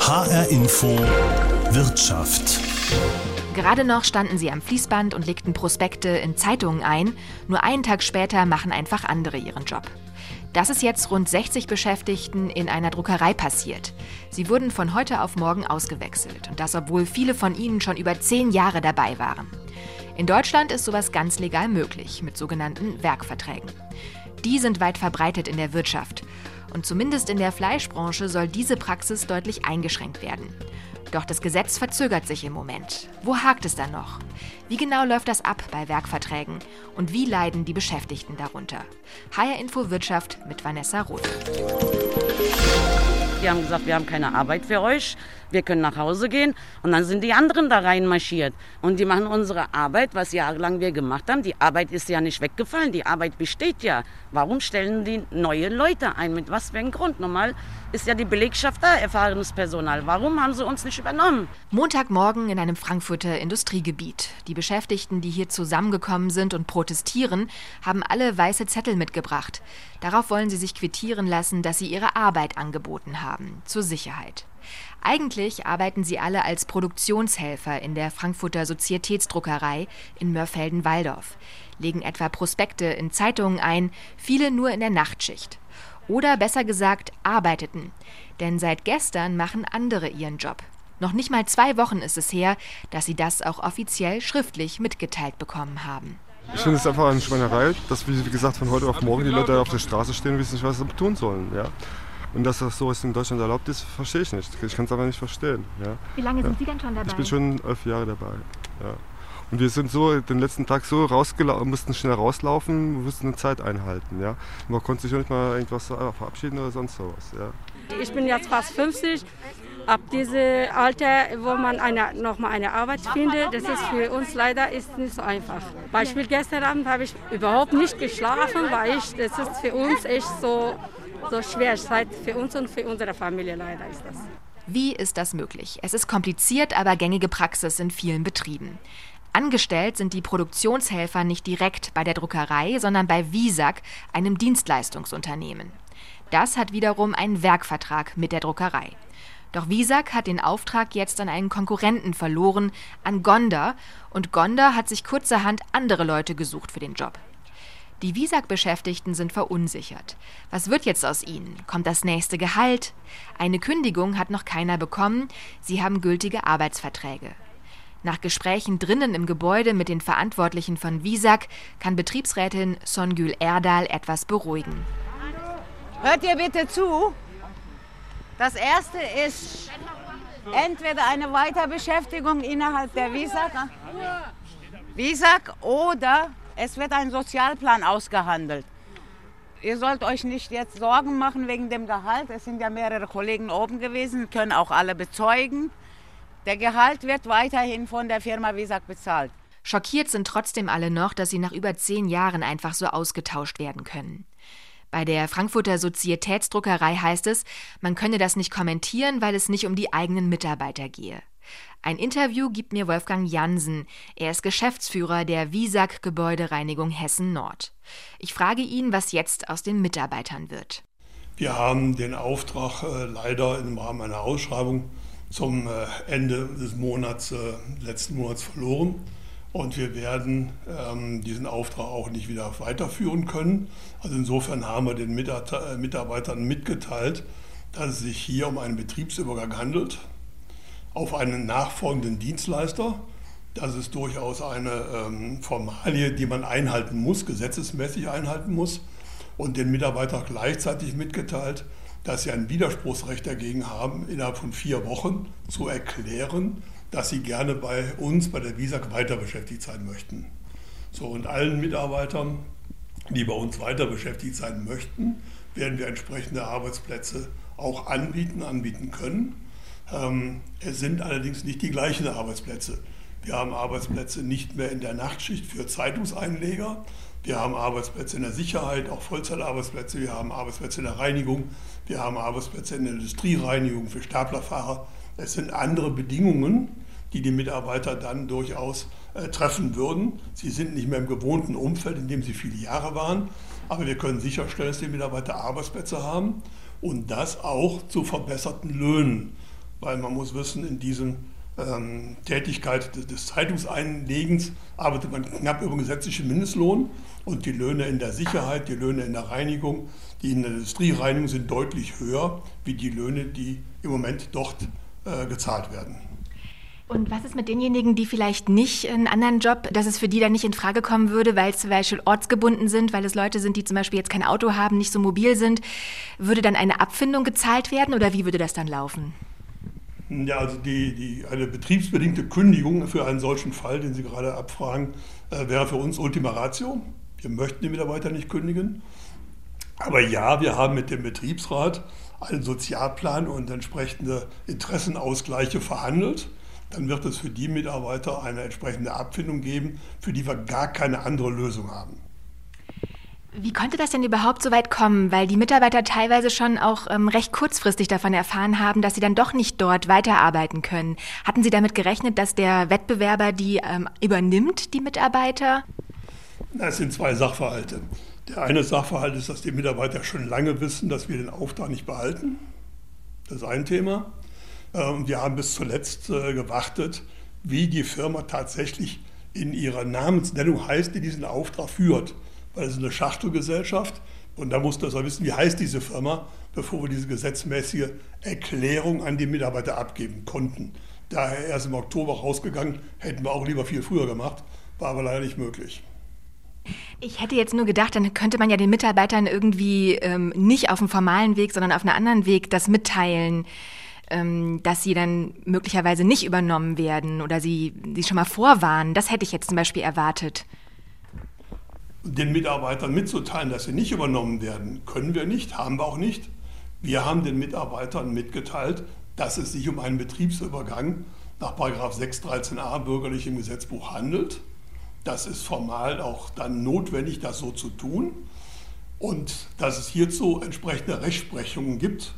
HR Info Wirtschaft. Gerade noch standen sie am Fließband und legten Prospekte in Zeitungen ein. Nur einen Tag später machen einfach andere ihren Job. Das ist jetzt rund 60 Beschäftigten in einer Druckerei passiert. Sie wurden von heute auf morgen ausgewechselt. Und das, obwohl viele von ihnen schon über zehn Jahre dabei waren. In Deutschland ist sowas ganz legal möglich, mit sogenannten Werkverträgen. Die sind weit verbreitet in der Wirtschaft. Und zumindest in der Fleischbranche soll diese Praxis deutlich eingeschränkt werden. Doch das Gesetz verzögert sich im Moment. Wo hakt es dann noch? Wie genau läuft das ab bei Werkverträgen? Und wie leiden die Beschäftigten darunter? HR Info Wirtschaft mit Vanessa Roth. Die haben gesagt, wir haben keine Arbeit für euch, wir können nach Hause gehen. Und dann sind die anderen da reinmarschiert. Und die machen unsere Arbeit, was jahrelang wir gemacht haben. Die Arbeit ist ja nicht weggefallen, die Arbeit besteht ja. Warum stellen die neue Leute ein? Mit was für einem Grund? Normal ist ja die Belegschaft da, erfahrenes Personal. Warum haben sie uns nicht übernommen? Montagmorgen in einem Frankfurter Industriegebiet. Die Beschäftigten, die hier zusammengekommen sind und protestieren, haben alle weiße Zettel mitgebracht. Darauf wollen sie sich quittieren lassen, dass sie ihre Arbeit angeboten haben, zur Sicherheit. Eigentlich arbeiten sie alle als Produktionshelfer in der Frankfurter Sozietätsdruckerei in Mörfelden-Walldorf, legen etwa Prospekte in Zeitungen ein, viele nur in der Nachtschicht. Oder besser gesagt, arbeiteten. Denn seit gestern machen andere ihren Job. Noch nicht mal zwei Wochen ist es her, dass sie das auch offiziell schriftlich mitgeteilt bekommen haben. Ich finde es einfach eine Schweinerei, dass, wie gesagt, von heute auf morgen die Leute auf der Straße stehen und wissen nicht, was sie tun sollen. Ja? Und dass das sowas in Deutschland erlaubt ist, verstehe ich nicht. Ich kann es aber nicht verstehen. Ja? Wie lange sind ja. Sie denn schon dabei? Ich bin schon elf Jahre dabei. Ja. Und wir sind so den letzten Tag so rausgelaufen, mussten schnell rauslaufen, mussten eine Zeit einhalten. Ja? Man konnte sich nicht mal irgendwas verabschieden oder sonst sowas. Ja? Ich bin jetzt fast 50. Ab diesem Alter, wo man eine, noch mal eine Arbeit findet, das ist für uns leider ist nicht so einfach. Beispiel gestern Abend habe ich überhaupt nicht geschlafen, weil ich, das ist für uns echt so, so schwer. Zeit für uns und für unsere Familie leider ist das. Wie ist das möglich? Es ist kompliziert, aber gängige Praxis in vielen Betrieben. Angestellt sind die Produktionshelfer nicht direkt bei der Druckerei, sondern bei Visac, einem Dienstleistungsunternehmen. Das hat wiederum einen Werkvertrag mit der Druckerei. Doch Visac hat den Auftrag jetzt an einen Konkurrenten verloren, an Gonda, und Gonda hat sich kurzerhand andere Leute gesucht für den Job. Die Visac-Beschäftigten sind verunsichert. Was wird jetzt aus ihnen? Kommt das nächste Gehalt? Eine Kündigung hat noch keiner bekommen. Sie haben gültige Arbeitsverträge. Nach Gesprächen drinnen im Gebäude mit den Verantwortlichen von Visac kann Betriebsrätin Songül Erdal etwas beruhigen. Hört ihr bitte zu? Das erste ist entweder eine Weiterbeschäftigung innerhalb der Visac, Visac oder es wird ein Sozialplan ausgehandelt. Ihr sollt euch nicht jetzt Sorgen machen wegen dem Gehalt. Es sind ja mehrere Kollegen oben gewesen, können auch alle bezeugen. Der Gehalt wird weiterhin von der Firma Visac bezahlt. Schockiert sind trotzdem alle noch, dass sie nach über zehn Jahren einfach so ausgetauscht werden können. Bei der Frankfurter Sozietätsdruckerei heißt es, man könne das nicht kommentieren, weil es nicht um die eigenen Mitarbeiter gehe. Ein Interview gibt mir Wolfgang Jansen. Er ist Geschäftsführer der Visac Gebäudereinigung Hessen Nord. Ich frage ihn, was jetzt aus den Mitarbeitern wird. Wir haben den Auftrag äh, leider im Rahmen einer Ausschreibung zum äh, Ende des Monats, äh, letzten Monats verloren. Und wir werden ähm, diesen Auftrag auch nicht wieder weiterführen können. Also insofern haben wir den äh, Mitarbeitern mitgeteilt, dass es sich hier um einen Betriebsübergang handelt auf einen nachfolgenden Dienstleister. Das ist durchaus eine ähm, Formalie, die man einhalten muss, gesetzesmäßig einhalten muss. Und den Mitarbeitern gleichzeitig mitgeteilt, dass sie ein Widerspruchsrecht dagegen haben, innerhalb von vier Wochen zu erklären, dass sie gerne bei uns, bei der WISAG, weiter beschäftigt sein möchten. So, und allen Mitarbeitern, die bei uns weiter beschäftigt sein möchten, werden wir entsprechende Arbeitsplätze auch anbieten, anbieten können. Ähm, es sind allerdings nicht die gleichen Arbeitsplätze. Wir haben Arbeitsplätze nicht mehr in der Nachtschicht für Zeitungseinleger. Wir haben Arbeitsplätze in der Sicherheit, auch Vollzeitarbeitsplätze. Wir haben Arbeitsplätze in der Reinigung. Wir haben Arbeitsplätze in der Industriereinigung für Staplerfahrer. Es sind andere Bedingungen, die die Mitarbeiter dann durchaus äh, treffen würden. Sie sind nicht mehr im gewohnten Umfeld, in dem sie viele Jahre waren. Aber wir können sicherstellen, dass die Mitarbeiter Arbeitsplätze haben, und das auch zu verbesserten Löhnen. Weil man muss wissen, in diesem ähm, Tätigkeit des, des Zeitungseinlegens arbeitet man knapp über den gesetzlichen Mindestlohn und die Löhne in der Sicherheit, die Löhne in der Reinigung, die in der Industriereinigung sind deutlich höher wie die Löhne, die im Moment dort äh, gezahlt werden. Und was ist mit denjenigen, die vielleicht nicht einen anderen Job, dass es für die dann nicht in Frage kommen würde, weil es zum Beispiel ortsgebunden sind, weil es Leute sind, die zum Beispiel jetzt kein Auto haben, nicht so mobil sind? Würde dann eine Abfindung gezahlt werden oder wie würde das dann laufen? Ja, also die, die, eine betriebsbedingte Kündigung für einen solchen Fall, den Sie gerade abfragen, äh, wäre für uns Ultima Ratio. Wir möchten die Mitarbeiter nicht kündigen. Aber ja, wir haben mit dem Betriebsrat einen Sozialplan und entsprechende Interessenausgleiche verhandelt dann wird es für die Mitarbeiter eine entsprechende Abfindung geben, für die wir gar keine andere Lösung haben. Wie konnte das denn überhaupt so weit kommen? Weil die Mitarbeiter teilweise schon auch ähm, recht kurzfristig davon erfahren haben, dass sie dann doch nicht dort weiterarbeiten können. Hatten Sie damit gerechnet, dass der Wettbewerber die ähm, übernimmt, die Mitarbeiter? Es sind zwei Sachverhalte. Der eine Sachverhalt ist, dass die Mitarbeiter schon lange wissen, dass wir den Auftrag nicht behalten. Das ist ein Thema. Und ähm, wir haben bis zuletzt äh, gewartet, wie die Firma tatsächlich in ihrer Namensnennung heißt, die diesen Auftrag führt. Weil es ist eine Schachtelgesellschaft und da musste er wissen, wie heißt diese Firma, bevor wir diese gesetzmäßige Erklärung an die Mitarbeiter abgeben konnten. Daher erst im Oktober rausgegangen, hätten wir auch lieber viel früher gemacht, war aber leider nicht möglich. Ich hätte jetzt nur gedacht, dann könnte man ja den Mitarbeitern irgendwie ähm, nicht auf dem formalen Weg, sondern auf einem anderen Weg das mitteilen ähm, dass sie dann möglicherweise nicht übernommen werden oder sie, sie schon mal vorwarnen. Das hätte ich jetzt zum Beispiel erwartet. Den Mitarbeitern mitzuteilen, dass sie nicht übernommen werden, können wir nicht, haben wir auch nicht. Wir haben den Mitarbeitern mitgeteilt, dass es sich um einen Betriebsübergang nach 613a bürgerlichem Gesetzbuch handelt. Das ist formal auch dann notwendig, das so zu tun. Und dass es hierzu entsprechende Rechtsprechungen gibt,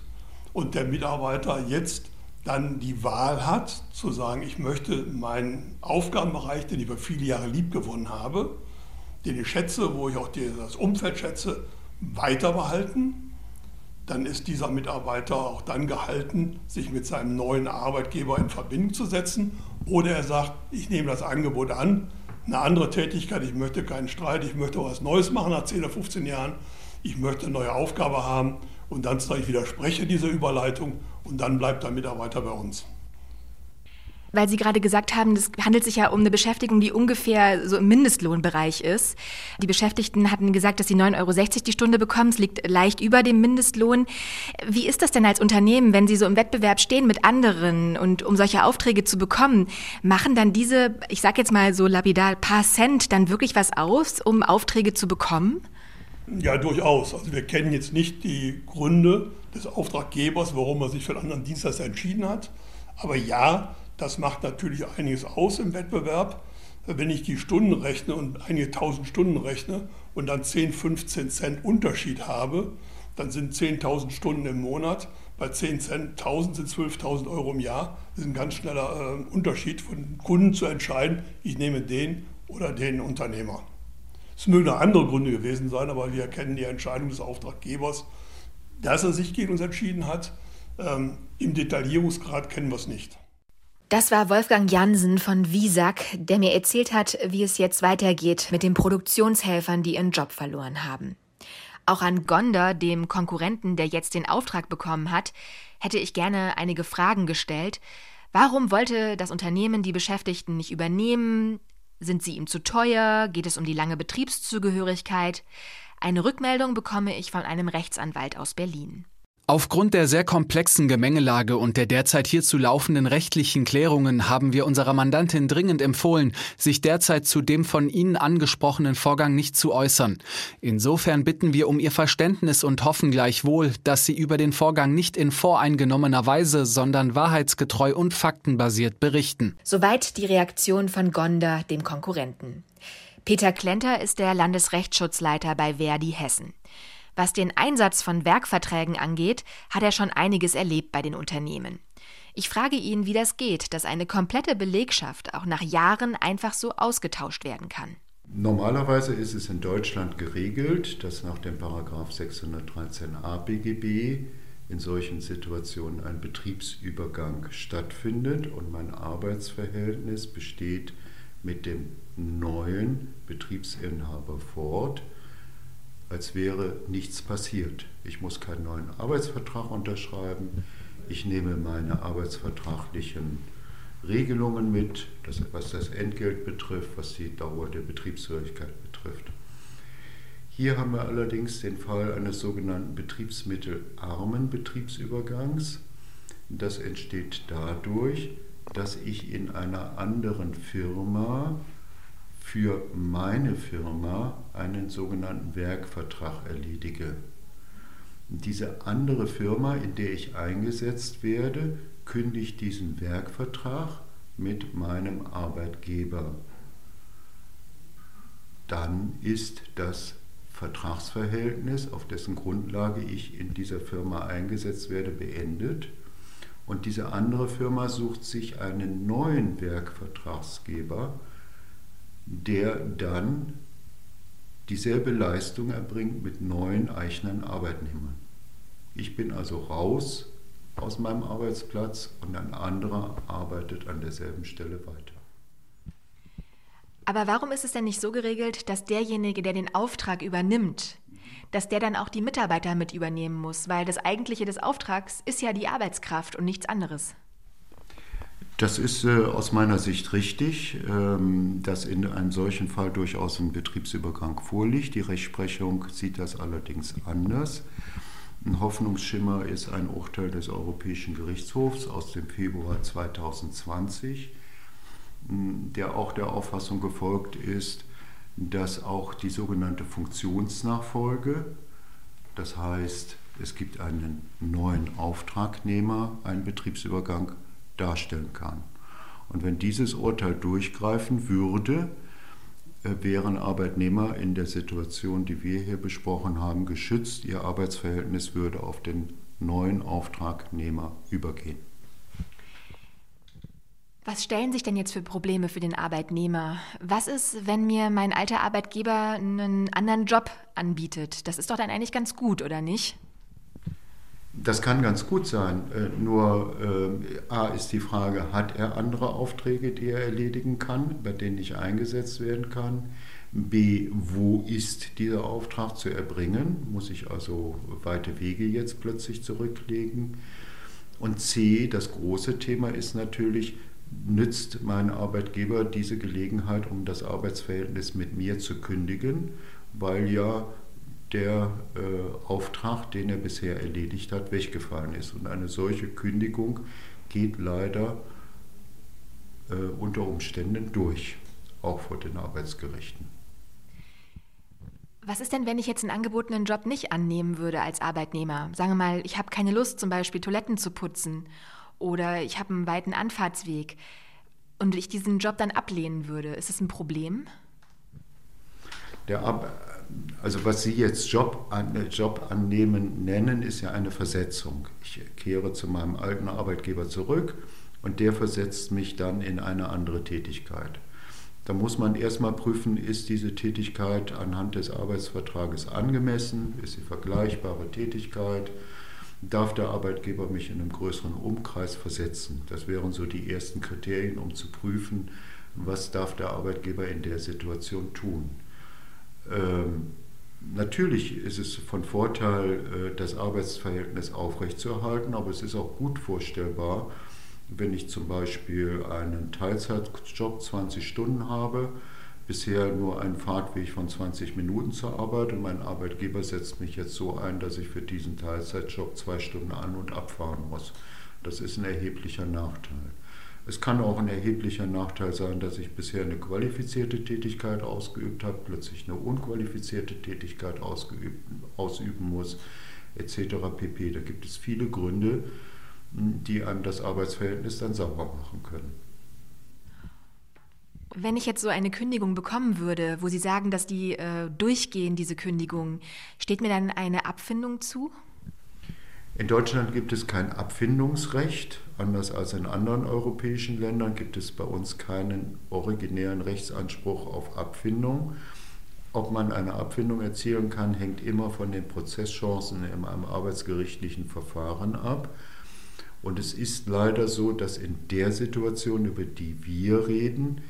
und der Mitarbeiter jetzt dann die Wahl hat, zu sagen, ich möchte meinen Aufgabenbereich, den ich über viele Jahre liebgewonnen habe, den ich schätze, wo ich auch das Umfeld schätze, weiter behalten, dann ist dieser Mitarbeiter auch dann gehalten, sich mit seinem neuen Arbeitgeber in Verbindung zu setzen. Oder er sagt, ich nehme das Angebot an, eine andere Tätigkeit, ich möchte keinen Streit, ich möchte was Neues machen nach 10 oder 15 Jahren, ich möchte eine neue Aufgabe haben und dann sage ich widerspreche dieser Überleitung und dann bleibt der Mitarbeiter bei uns. Weil Sie gerade gesagt haben, es handelt sich ja um eine Beschäftigung, die ungefähr so im Mindestlohnbereich ist. Die Beschäftigten hatten gesagt, dass sie 9,60 Euro die Stunde bekommen. Es liegt leicht über dem Mindestlohn. Wie ist das denn als Unternehmen, wenn Sie so im Wettbewerb stehen mit anderen und um solche Aufträge zu bekommen? Machen dann diese, ich sage jetzt mal so lapidar, paar Cent dann wirklich was aus, um Aufträge zu bekommen? Ja, durchaus. Also wir kennen jetzt nicht die Gründe des Auftraggebers, warum er sich für einen anderen Dienstleister entschieden hat. Aber ja, das macht natürlich einiges aus im Wettbewerb. Wenn ich die Stunden rechne und einige tausend Stunden rechne und dann 10, 15 Cent Unterschied habe, dann sind 10.000 Stunden im Monat. Bei 10 Cent 1000 sind 12.000 Euro im Jahr. Das ist ein ganz schneller äh, Unterschied von Kunden zu entscheiden, ich nehme den oder den Unternehmer. Es mögen andere Gründe gewesen sein, aber wir kennen die Entscheidung des Auftraggebers, dass er sich gegen uns entschieden hat. Ähm, Im Detaillierungsgrad kennen wir es nicht. Das war Wolfgang Jansen von Visak, der mir erzählt hat, wie es jetzt weitergeht mit den Produktionshelfern, die ihren Job verloren haben. Auch an Gonder, dem Konkurrenten, der jetzt den Auftrag bekommen hat, hätte ich gerne einige Fragen gestellt. Warum wollte das Unternehmen die Beschäftigten nicht übernehmen? Sind sie ihm zu teuer? Geht es um die lange Betriebszugehörigkeit? Eine Rückmeldung bekomme ich von einem Rechtsanwalt aus Berlin. Aufgrund der sehr komplexen Gemengelage und der derzeit hierzu laufenden rechtlichen Klärungen haben wir unserer Mandantin dringend empfohlen, sich derzeit zu dem von Ihnen angesprochenen Vorgang nicht zu äußern. Insofern bitten wir um Ihr Verständnis und hoffen gleichwohl, dass Sie über den Vorgang nicht in voreingenommener Weise, sondern wahrheitsgetreu und faktenbasiert berichten. Soweit die Reaktion von Gonder, dem Konkurrenten. Peter Klenter ist der Landesrechtsschutzleiter bei Verdi Hessen. Was den Einsatz von Werkverträgen angeht, hat er schon einiges erlebt bei den Unternehmen. Ich frage ihn, wie das geht, dass eine komplette Belegschaft auch nach Jahren einfach so ausgetauscht werden kann. Normalerweise ist es in Deutschland geregelt, dass nach dem Paragraph 613a BGB in solchen Situationen ein Betriebsübergang stattfindet und mein Arbeitsverhältnis besteht mit dem neuen Betriebsinhaber fort, als wäre nichts passiert. Ich muss keinen neuen Arbeitsvertrag unterschreiben. Ich nehme meine arbeitsvertraglichen Regelungen mit, was das Entgelt betrifft, was die Dauer der Betriebshörigkeit betrifft. Hier haben wir allerdings den Fall eines sogenannten betriebsmittelarmen Betriebsübergangs. Das entsteht dadurch, dass ich in einer anderen Firma für meine Firma einen sogenannten Werkvertrag erledige. Diese andere Firma, in der ich eingesetzt werde, kündigt diesen Werkvertrag mit meinem Arbeitgeber. Dann ist das Vertragsverhältnis, auf dessen Grundlage ich in dieser Firma eingesetzt werde, beendet. Und diese andere Firma sucht sich einen neuen Werkvertragsgeber, der dann dieselbe Leistung erbringt mit neuen eigenen Arbeitnehmern. Ich bin also raus aus meinem Arbeitsplatz und ein anderer arbeitet an derselben Stelle weiter. Aber warum ist es denn nicht so geregelt, dass derjenige, der den Auftrag übernimmt, dass der dann auch die Mitarbeiter mit übernehmen muss? Weil das Eigentliche des Auftrags ist ja die Arbeitskraft und nichts anderes. Das ist äh, aus meiner Sicht richtig, ähm, dass in einem solchen Fall durchaus ein Betriebsübergang vorliegt. Die Rechtsprechung sieht das allerdings anders. Ein Hoffnungsschimmer ist ein Urteil des Europäischen Gerichtshofs aus dem Februar 2020 der auch der Auffassung gefolgt ist, dass auch die sogenannte Funktionsnachfolge, das heißt, es gibt einen neuen Auftragnehmer, einen Betriebsübergang darstellen kann. Und wenn dieses Urteil durchgreifen würde, äh, wären Arbeitnehmer in der Situation, die wir hier besprochen haben, geschützt. Ihr Arbeitsverhältnis würde auf den neuen Auftragnehmer übergehen. Was stellen sich denn jetzt für Probleme für den Arbeitnehmer? Was ist, wenn mir mein alter Arbeitgeber einen anderen Job anbietet? Das ist doch dann eigentlich ganz gut, oder nicht? Das kann ganz gut sein. Äh, nur äh, A ist die Frage, hat er andere Aufträge, die er erledigen kann, bei denen ich eingesetzt werden kann? B, wo ist dieser Auftrag zu erbringen? Muss ich also weite Wege jetzt plötzlich zurücklegen? Und C, das große Thema ist natürlich, nützt mein Arbeitgeber diese Gelegenheit, um das Arbeitsverhältnis mit mir zu kündigen, weil ja der äh, Auftrag, den er bisher erledigt hat, weggefallen ist. Und eine solche Kündigung geht leider äh, unter Umständen durch, auch vor den Arbeitsgerichten. Was ist denn, wenn ich jetzt einen angebotenen Job nicht annehmen würde als Arbeitnehmer? Sagen wir mal, ich habe keine Lust, zum Beispiel Toiletten zu putzen oder ich habe einen weiten Anfahrtsweg und ich diesen Job dann ablehnen würde, ist das ein Problem? Der Ab also was Sie jetzt Job, an, Job annehmen nennen, ist ja eine Versetzung. Ich kehre zu meinem alten Arbeitgeber zurück und der versetzt mich dann in eine andere Tätigkeit. Da muss man erstmal prüfen, ist diese Tätigkeit anhand des Arbeitsvertrages angemessen, ist sie vergleichbare Tätigkeit, darf der Arbeitgeber mich in einem größeren Umkreis versetzen. Das wären so die ersten Kriterien, um zu prüfen, was darf der Arbeitgeber in der Situation tun. Ähm, natürlich ist es von Vorteil, äh, das Arbeitsverhältnis aufrechtzuerhalten, aber es ist auch gut vorstellbar, wenn ich zum Beispiel einen Teilzeitjob 20 Stunden habe, bisher nur einen Fahrtweg von 20 Minuten zur Arbeit und mein Arbeitgeber setzt mich jetzt so ein, dass ich für diesen Teilzeitjob zwei Stunden an und abfahren muss. Das ist ein erheblicher Nachteil. Es kann auch ein erheblicher Nachteil sein, dass ich bisher eine qualifizierte Tätigkeit ausgeübt habe, plötzlich eine unqualifizierte Tätigkeit ausgeübt, ausüben muss, etc. pp. Da gibt es viele Gründe, die einem das Arbeitsverhältnis dann sauber machen können. Wenn ich jetzt so eine Kündigung bekommen würde, wo Sie sagen, dass die äh, durchgehen, diese Kündigung, steht mir dann eine Abfindung zu? In Deutschland gibt es kein Abfindungsrecht. Anders als in anderen europäischen Ländern gibt es bei uns keinen originären Rechtsanspruch auf Abfindung. ob man eine Abfindung erzielen kann, hängt immer von den Prozesschancen in einem arbeitsgerichtlichen Verfahren ab. Und es ist leider so, dass in der Situation, über die wir reden,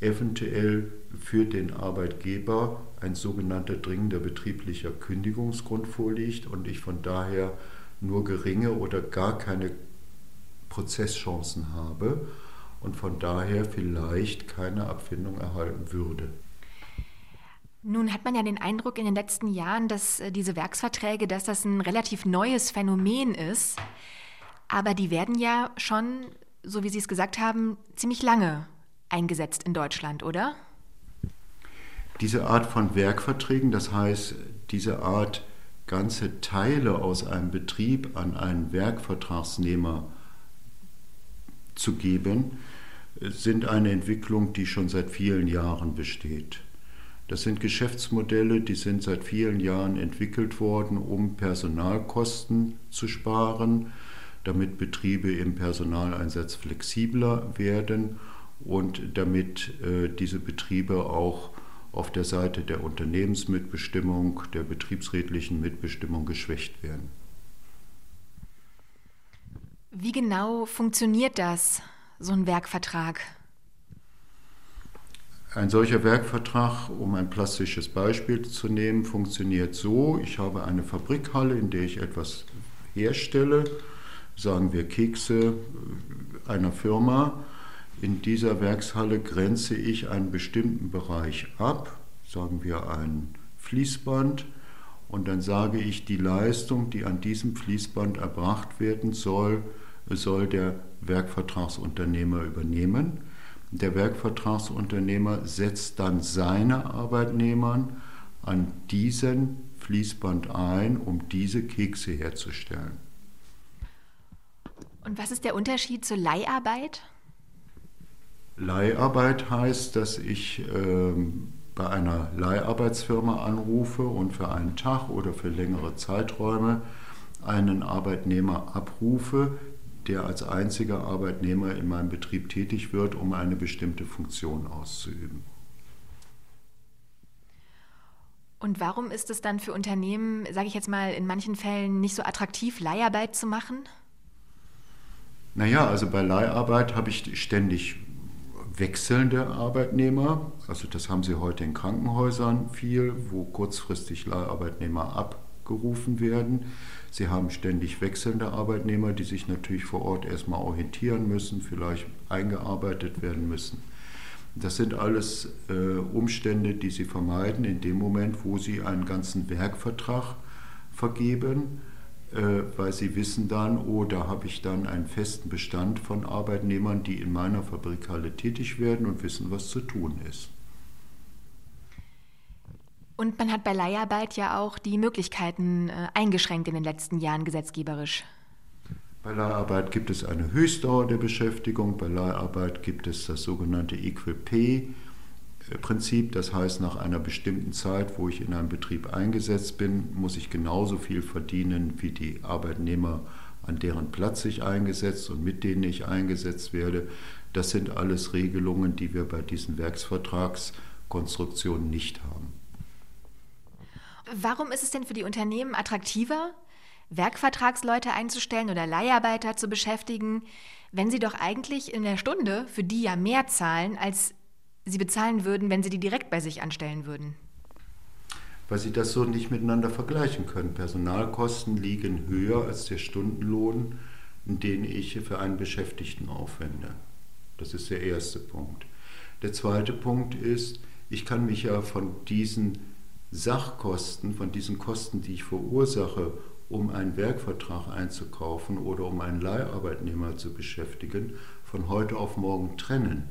eventuell für den Arbeitgeber ein sogenannter dringender betrieblicher Kündigungsgrund vorliegt und ich von daher nur geringe oder gar keine Prozesschancen habe und von daher vielleicht keine Abfindung erhalten würde. Nun hat man ja den Eindruck in den letzten Jahren, dass äh, diese Werksverträge, dass das ein relativ neues Phänomen ist. Aber die werden ja schon, so wie Sie es gesagt haben, ziemlich lange eingesetzt in Deutschland, oder? Diese Art von Werkverträgen, das heißt diese Art ganze Teile aus einem Betrieb an einen Werkvertragsnehmer zu geben, sind eine Entwicklung, die schon seit vielen Jahren besteht. Das sind Geschäftsmodelle, die sind seit vielen Jahren entwickelt worden, um Personalkosten zu sparen, damit Betriebe im Personaleinsatz flexibler werden und damit äh, diese Betriebe auch auf der Seite der Unternehmensmitbestimmung, der betriebsrätlichen Mitbestimmung geschwächt werden. Wie genau funktioniert das, so ein Werkvertrag? Ein solcher Werkvertrag, um ein plastisches Beispiel zu nehmen, funktioniert so, ich habe eine Fabrikhalle, in der ich etwas herstelle, sagen wir Kekse einer Firma. In dieser Werkshalle grenze ich einen bestimmten Bereich ab, sagen wir ein Fließband, und dann sage ich, die Leistung, die an diesem Fließband erbracht werden soll, soll der Werkvertragsunternehmer übernehmen. Der Werkvertragsunternehmer setzt dann seine Arbeitnehmer an diesen Fließband ein, um diese Kekse herzustellen. Und was ist der Unterschied zur Leiharbeit? Leiharbeit heißt, dass ich äh, bei einer Leiharbeitsfirma anrufe und für einen Tag oder für längere Zeiträume einen Arbeitnehmer abrufe, der als einziger Arbeitnehmer in meinem Betrieb tätig wird, um eine bestimmte Funktion auszuüben. Und warum ist es dann für Unternehmen, sage ich jetzt mal, in manchen Fällen nicht so attraktiv, Leiharbeit zu machen? Naja, also bei Leiharbeit habe ich ständig wechselnde Arbeitnehmer. Also das haben Sie heute in Krankenhäusern viel, wo kurzfristig Leiharbeitnehmer abgerufen werden. Sie haben ständig wechselnde Arbeitnehmer, die sich natürlich vor Ort erstmal orientieren müssen, vielleicht eingearbeitet werden müssen. Das sind alles äh, Umstände, die Sie vermeiden in dem Moment, wo Sie einen ganzen Werkvertrag vergeben, weil Sie wissen dann, oh, da habe ich dann einen festen Bestand von Arbeitnehmern, die in meiner Fabrikhalle tätig werden und wissen, was zu tun ist. Und man hat bei Leiharbeit ja auch die Möglichkeiten äh, eingeschränkt in den letzten Jahren gesetzgeberisch. Bei Leiharbeit gibt es eine Höchstdauer der Beschäftigung, bei Leiharbeit gibt es das sogenannte Equal Pay. Prinzip, das heißt, nach einer bestimmten Zeit, wo ich in einem Betrieb eingesetzt bin, muss ich genauso viel verdienen wie die Arbeitnehmer, an deren Platz ich eingesetzt und mit denen ich eingesetzt werde. Das sind alles Regelungen, die wir bei diesen Werksvertragskonstruktionen nicht haben. Warum ist es denn für die Unternehmen attraktiver, Werkvertragsleute einzustellen oder Leiharbeiter zu beschäftigen, wenn sie doch eigentlich in der Stunde für die ja mehr zahlen, als sie bezahlen würden, wenn sie die direkt bei sich anstellen würden? Weil sie das so nicht miteinander vergleichen können. Personalkosten liegen höher als der Stundenlohn, den ich für einen Beschäftigten aufwende. Das ist der erste Punkt. Der zweite Punkt ist, ich kann mich ja von diesen Sachkosten, von diesen Kosten, die ich verursache, um einen Werkvertrag einzukaufen oder um einen Leiharbeitnehmer zu beschäftigen, von heute auf morgen trennen.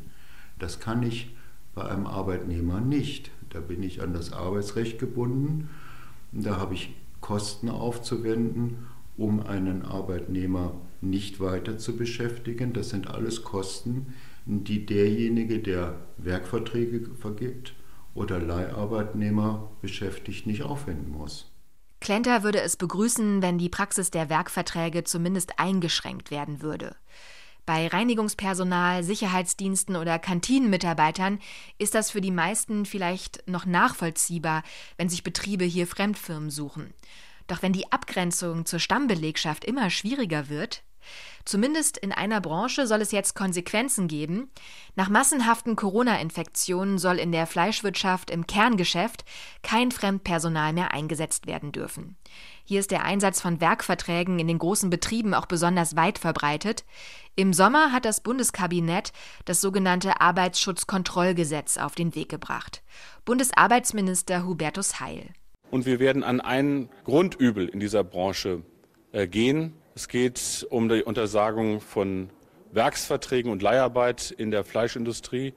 Das kann ich bei einem Arbeitnehmer nicht. Da bin ich an das Arbeitsrecht gebunden. Da habe ich Kosten aufzuwenden, um einen Arbeitnehmer nicht weiter zu beschäftigen. Das sind alles Kosten, die derjenige, der Werkverträge vergibt, oder Leiharbeitnehmer beschäftigt, nicht aufwenden muss. Klenter würde es begrüßen, wenn die Praxis der Werkverträge zumindest eingeschränkt werden würde. Bei Reinigungspersonal, Sicherheitsdiensten oder Kantinenmitarbeitern ist das für die meisten vielleicht noch nachvollziehbar, wenn sich Betriebe hier Fremdfirmen suchen. Doch wenn die Abgrenzung zur Stammbelegschaft immer schwieriger wird, Zumindest in einer Branche soll es jetzt Konsequenzen geben. Nach massenhaften Corona-Infektionen soll in der Fleischwirtschaft im Kerngeschäft kein Fremdpersonal mehr eingesetzt werden dürfen. Hier ist der Einsatz von Werkverträgen in den großen Betrieben auch besonders weit verbreitet. Im Sommer hat das Bundeskabinett das sogenannte Arbeitsschutzkontrollgesetz auf den Weg gebracht. Bundesarbeitsminister Hubertus Heil. Und wir werden an ein Grundübel in dieser Branche äh, gehen, es geht um die Untersagung von Werksverträgen und Leiharbeit in der Fleischindustrie,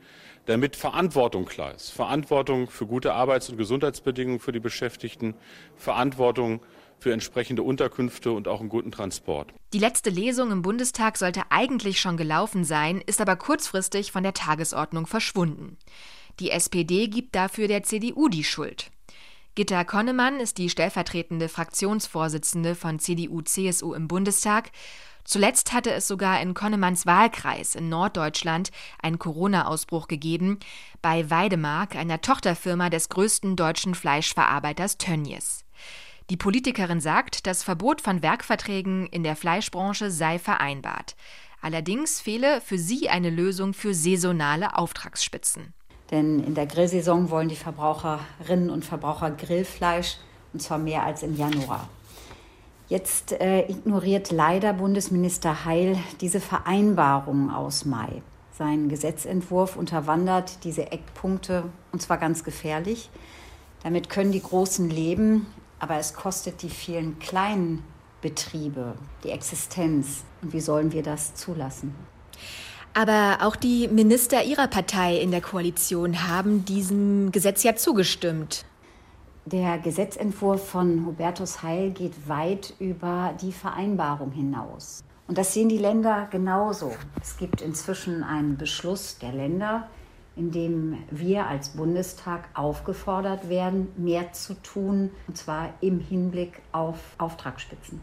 damit Verantwortung klar ist. Verantwortung für gute Arbeits- und Gesundheitsbedingungen für die Beschäftigten, Verantwortung für entsprechende Unterkünfte und auch einen guten Transport. Die letzte Lesung im Bundestag sollte eigentlich schon gelaufen sein, ist aber kurzfristig von der Tagesordnung verschwunden. Die SPD gibt dafür der CDU die Schuld. Gitta Konnemann ist die stellvertretende Fraktionsvorsitzende von CDU-CSU im Bundestag. Zuletzt hatte es sogar in Konnemanns Wahlkreis in Norddeutschland einen Corona-Ausbruch gegeben, bei Weidemark, einer Tochterfirma des größten deutschen Fleischverarbeiters Tönnies. Die Politikerin sagt, das Verbot von Werkverträgen in der Fleischbranche sei vereinbart. Allerdings fehle für sie eine Lösung für saisonale Auftragsspitzen. Denn in der Grillsaison wollen die Verbraucherinnen und Verbraucher Grillfleisch und zwar mehr als im Januar. Jetzt äh, ignoriert leider Bundesminister Heil diese Vereinbarung aus Mai. Sein Gesetzentwurf unterwandert diese Eckpunkte und zwar ganz gefährlich. Damit können die Großen leben, aber es kostet die vielen kleinen Betriebe die Existenz. Und wie sollen wir das zulassen? Aber auch die Minister ihrer Partei in der Koalition haben diesem Gesetz ja zugestimmt. Der Gesetzentwurf von Hubertus Heil geht weit über die Vereinbarung hinaus. Und das sehen die Länder genauso. Es gibt inzwischen einen Beschluss der Länder, in dem wir als Bundestag aufgefordert werden, mehr zu tun, und zwar im Hinblick auf Auftragsspitzen.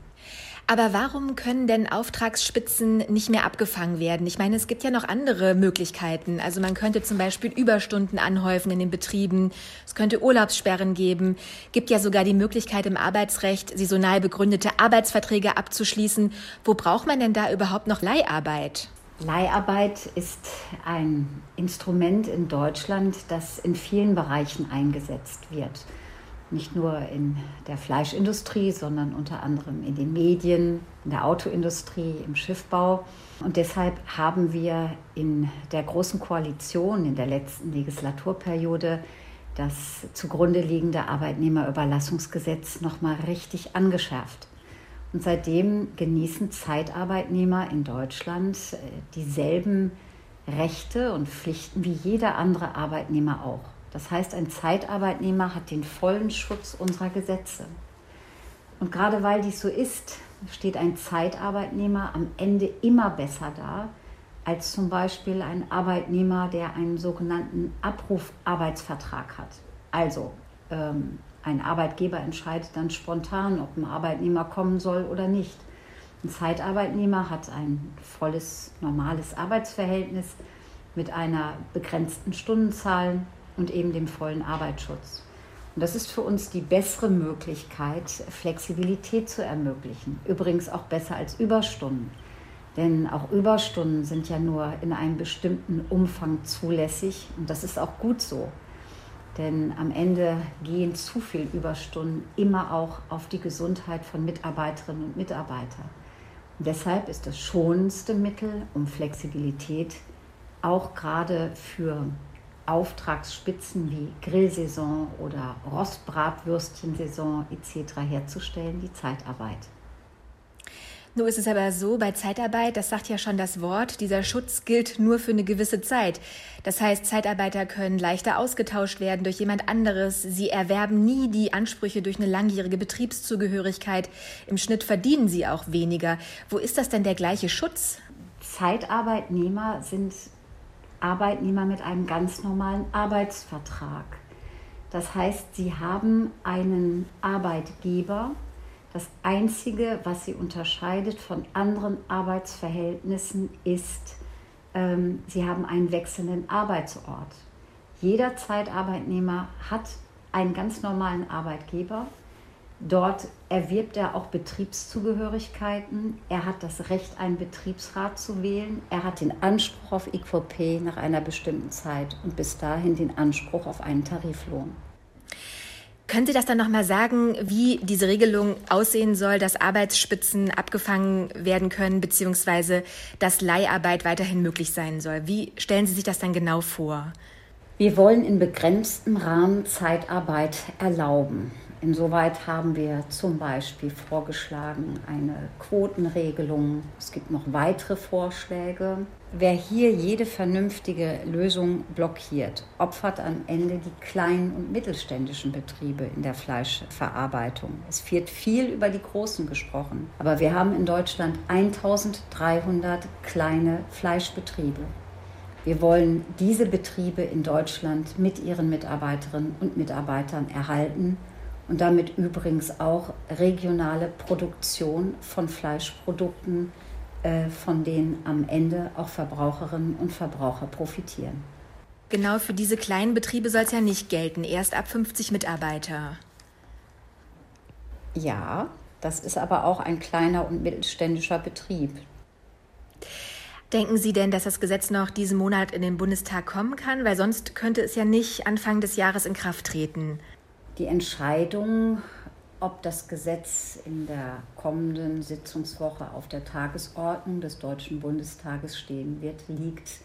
Aber warum können denn Auftragsspitzen nicht mehr abgefangen werden? Ich meine, es gibt ja noch andere Möglichkeiten. Also man könnte zum Beispiel Überstunden anhäufen in den Betrieben. Es könnte Urlaubssperren geben. Gibt ja sogar die Möglichkeit im Arbeitsrecht, saisonal begründete Arbeitsverträge abzuschließen. Wo braucht man denn da überhaupt noch Leiharbeit? Leiharbeit ist ein Instrument in Deutschland, das in vielen Bereichen eingesetzt wird nicht nur in der Fleischindustrie, sondern unter anderem in den Medien, in der Autoindustrie, im Schiffbau. Und deshalb haben wir in der Großen Koalition in der letzten Legislaturperiode das zugrunde liegende Arbeitnehmerüberlassungsgesetz nochmal richtig angeschärft. Und seitdem genießen Zeitarbeitnehmer in Deutschland äh, dieselben Rechte und Pflichten wie jeder andere Arbeitnehmer auch. Das heißt, ein Zeitarbeitnehmer hat den vollen Schutz unserer Gesetze. Und gerade weil dies so ist, steht ein Zeitarbeitnehmer am Ende immer besser da als zum Beispiel ein Arbeitnehmer, der einen sogenannten Abrufarbeitsvertrag hat. Also ähm, ein Arbeitgeber entscheidet dann spontan, ob ein Arbeitnehmer kommen soll oder nicht. Ein Zeitarbeitnehmer hat ein volles, normales Arbeitsverhältnis mit einer begrenzten Stundenzahl, und eben dem vollen Arbeitsschutz. Und das ist für uns die bessere Möglichkeit, Flexibilität zu ermöglichen. Übrigens auch besser als Überstunden. Denn auch Überstunden sind ja nur in einem bestimmten Umfang zulässig und das ist auch gut so. Denn am Ende gehen zu viel Überstunden immer auch auf die Gesundheit von Mitarbeiterinnen und Mitarbeitern. Und deshalb ist das schonendste Mittel, um Flexibilität auch gerade für Auftragsspitzen wie Grillsaison oder Rostbratwürstchensaison etc. herzustellen, die Zeitarbeit. Nur ist es aber so, bei Zeitarbeit, das sagt ja schon das Wort, dieser Schutz gilt nur für eine gewisse Zeit. Das heißt, Zeitarbeiter können leichter ausgetauscht werden durch jemand anderes. Sie erwerben nie die Ansprüche durch eine langjährige Betriebszugehörigkeit. Im Schnitt verdienen sie auch weniger. Wo ist das denn der gleiche Schutz? Zeitarbeitnehmer sind Arbeitnehmer mit einem ganz normalen Arbeitsvertrag. Das heißt, sie haben einen Arbeitgeber, Das Einzige, was sie unterscheidet von anderen Arbeitsverhältnissen, ist, ähm, sie haben einen wechselnden Arbeitsort. Jeder Zeitarbeitnehmer hat einen ganz normalen Arbeitgeber. Dort erwirbt er auch Betriebszugehörigkeiten. Er hat das Recht, einen Betriebsrat zu wählen. Er hat den Anspruch auf IQP nach einer bestimmten Zeit und bis dahin den Anspruch auf einen Tariflohn. Können Sie das dann nochmal sagen, wie diese Regelung aussehen soll, dass Arbeitsspitzen abgefangen werden können, beziehungsweise dass Leiharbeit weiterhin möglich sein soll? Wie stellen Sie sich das dann genau vor? Wir wollen in begrenztem Rahmen Zeitarbeit erlauben. Insoweit haben wir zum Beispiel vorgeschlagen eine Quotenregelung. Es gibt noch weitere Vorschläge. Wer hier jede vernünftige Lösung blockiert, opfert am Ende die kleinen und mittelständischen Betriebe in der Fleischverarbeitung. Es wird viel über die großen gesprochen, aber wir haben in Deutschland 1300 kleine Fleischbetriebe. Wir wollen diese Betriebe in Deutschland mit ihren Mitarbeiterinnen und Mitarbeitern erhalten und damit übrigens auch regionale Produktion von Fleischprodukten, äh, von denen am Ende auch Verbraucherinnen und Verbraucher profitieren. Genau für diese kleinen Betriebe soll es ja nicht gelten, erst ab 50 Mitarbeiter. Ja, das ist aber auch ein kleiner und mittelständischer Betrieb. Denken Sie denn, dass das Gesetz noch diesen Monat in den Bundestag kommen kann? Weil sonst könnte es ja nicht Anfang des Jahres in Kraft treten. Die Entscheidung, ob das Gesetz in der kommenden Sitzungswoche auf der Tagesordnung des Deutschen Bundestages stehen wird, liegt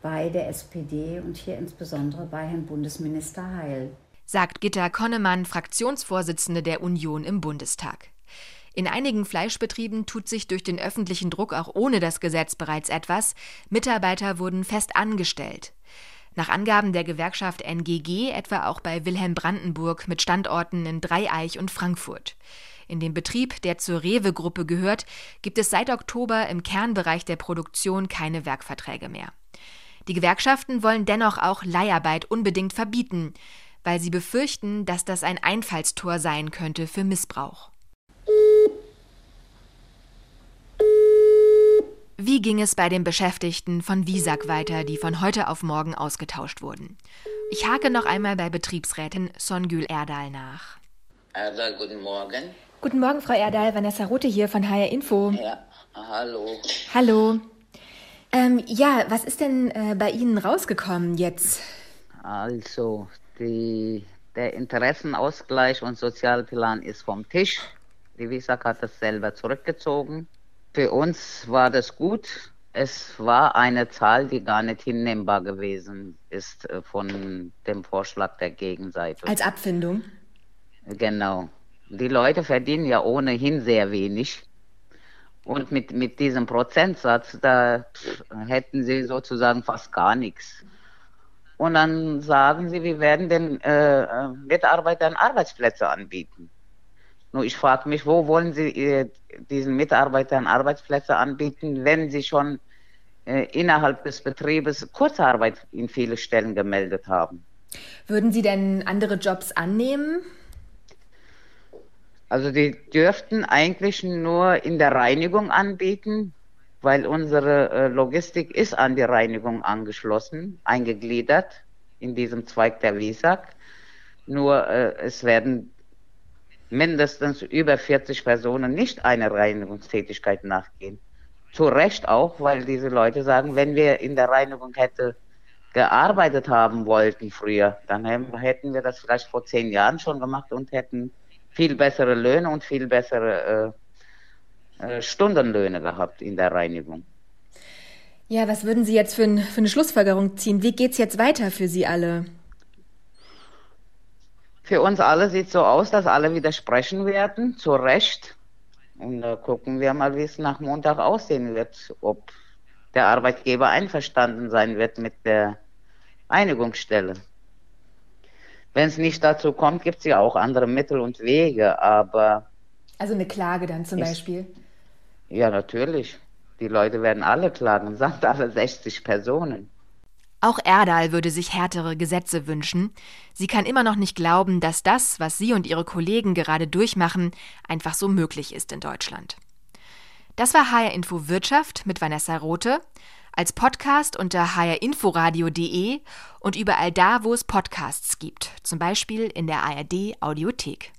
bei der SPD und hier insbesondere bei Herrn Bundesminister Heil. Sagt Gitta Konnemann, Fraktionsvorsitzende der Union im Bundestag. In einigen Fleischbetrieben tut sich durch den öffentlichen Druck auch ohne das Gesetz bereits etwas. Mitarbeiter wurden fest angestellt. Nach Angaben der Gewerkschaft NGG etwa auch bei Wilhelm Brandenburg mit Standorten in Dreieich und Frankfurt. In dem Betrieb, der zur Rewe-Gruppe gehört, gibt es seit Oktober im Kernbereich der Produktion keine Werkverträge mehr. Die Gewerkschaften wollen dennoch auch Leiharbeit unbedingt verbieten, weil sie befürchten, dass das ein Einfallstor sein könnte für Missbrauch. Wie ging es bei den Beschäftigten von Visak weiter, die von heute auf morgen ausgetauscht wurden? Ich hake noch einmal bei Betriebsrätin Songül Erdal nach. Erdal, guten Morgen. Guten Morgen, Frau Erdal. Vanessa Rothe hier von HR Info. Ja, hallo. Hallo. Ähm, ja, was ist denn äh, bei Ihnen rausgekommen jetzt? Also, die, der Interessenausgleich und Sozialplan ist vom Tisch. Die Visak hat das selber zurückgezogen. Für uns war das gut. Es war eine Zahl, die gar nicht hinnehmbar gewesen ist äh, von dem Vorschlag der Gegenseite. Als Abfindung? Genau. Die Leute verdienen ja ohnehin sehr wenig. Und mit, mit diesem Prozentsatz, da hätten sie sozusagen fast gar nichts. Und dann sagen sie, wir werden den äh, äh Mitarbeitern Arbeitsplätze anbieten. Nur ich frage mich, wo wollen Sie äh, diesen Mitarbeitern Arbeitsplätze anbieten, wenn sie schon äh, innerhalb des Betriebes Kurzarbeit in vielen Stellen gemeldet haben? Würden Sie denn andere Jobs annehmen? Also die dürften eigentlich nur in der Reinigung anbieten, weil unsere äh, Logistik ist an die Reinigung angeschlossen, eingegliedert in diesem Zweig der WISAG. Nur äh, es werden mindestens über 40 Personen nicht einer Reinigungstätigkeit nachgehen. Zu Recht auch, weil diese Leute sagen, wenn wir in der Reinigung hätte gearbeitet haben wollten früher, dann hätten wir das vielleicht vor zehn Jahren schon gemacht und hätten viel bessere Löhne und viel bessere äh, äh, Stundenlöhne gehabt in der Reinigung. Ja, was würden Sie jetzt für, ein, für eine Schlussfolgerung ziehen? Wie geht es jetzt weiter für Sie alle? Für uns alle sieht es so aus, dass alle widersprechen werden, zu Recht. Und da gucken wir mal, wie es nach Montag aussehen wird, ob der Arbeitgeber einverstanden sein wird mit der Einigungsstelle. Wenn es nicht dazu kommt, gibt es ja auch andere Mittel und Wege, aber. Also eine Klage dann zum ist, Beispiel? Ja, natürlich. Die Leute werden alle klagen, sagt alle 60 Personen. Auch Erdal würde sich härtere Gesetze wünschen. Sie kann immer noch nicht glauben, dass das, was sie und ihre Kollegen gerade durchmachen, einfach so möglich ist in Deutschland. Das war HR Info Wirtschaft mit Vanessa Rothe. Als Podcast unter hrinforadio.de und überall da, wo es Podcasts gibt, zum Beispiel in der ARD Audiothek.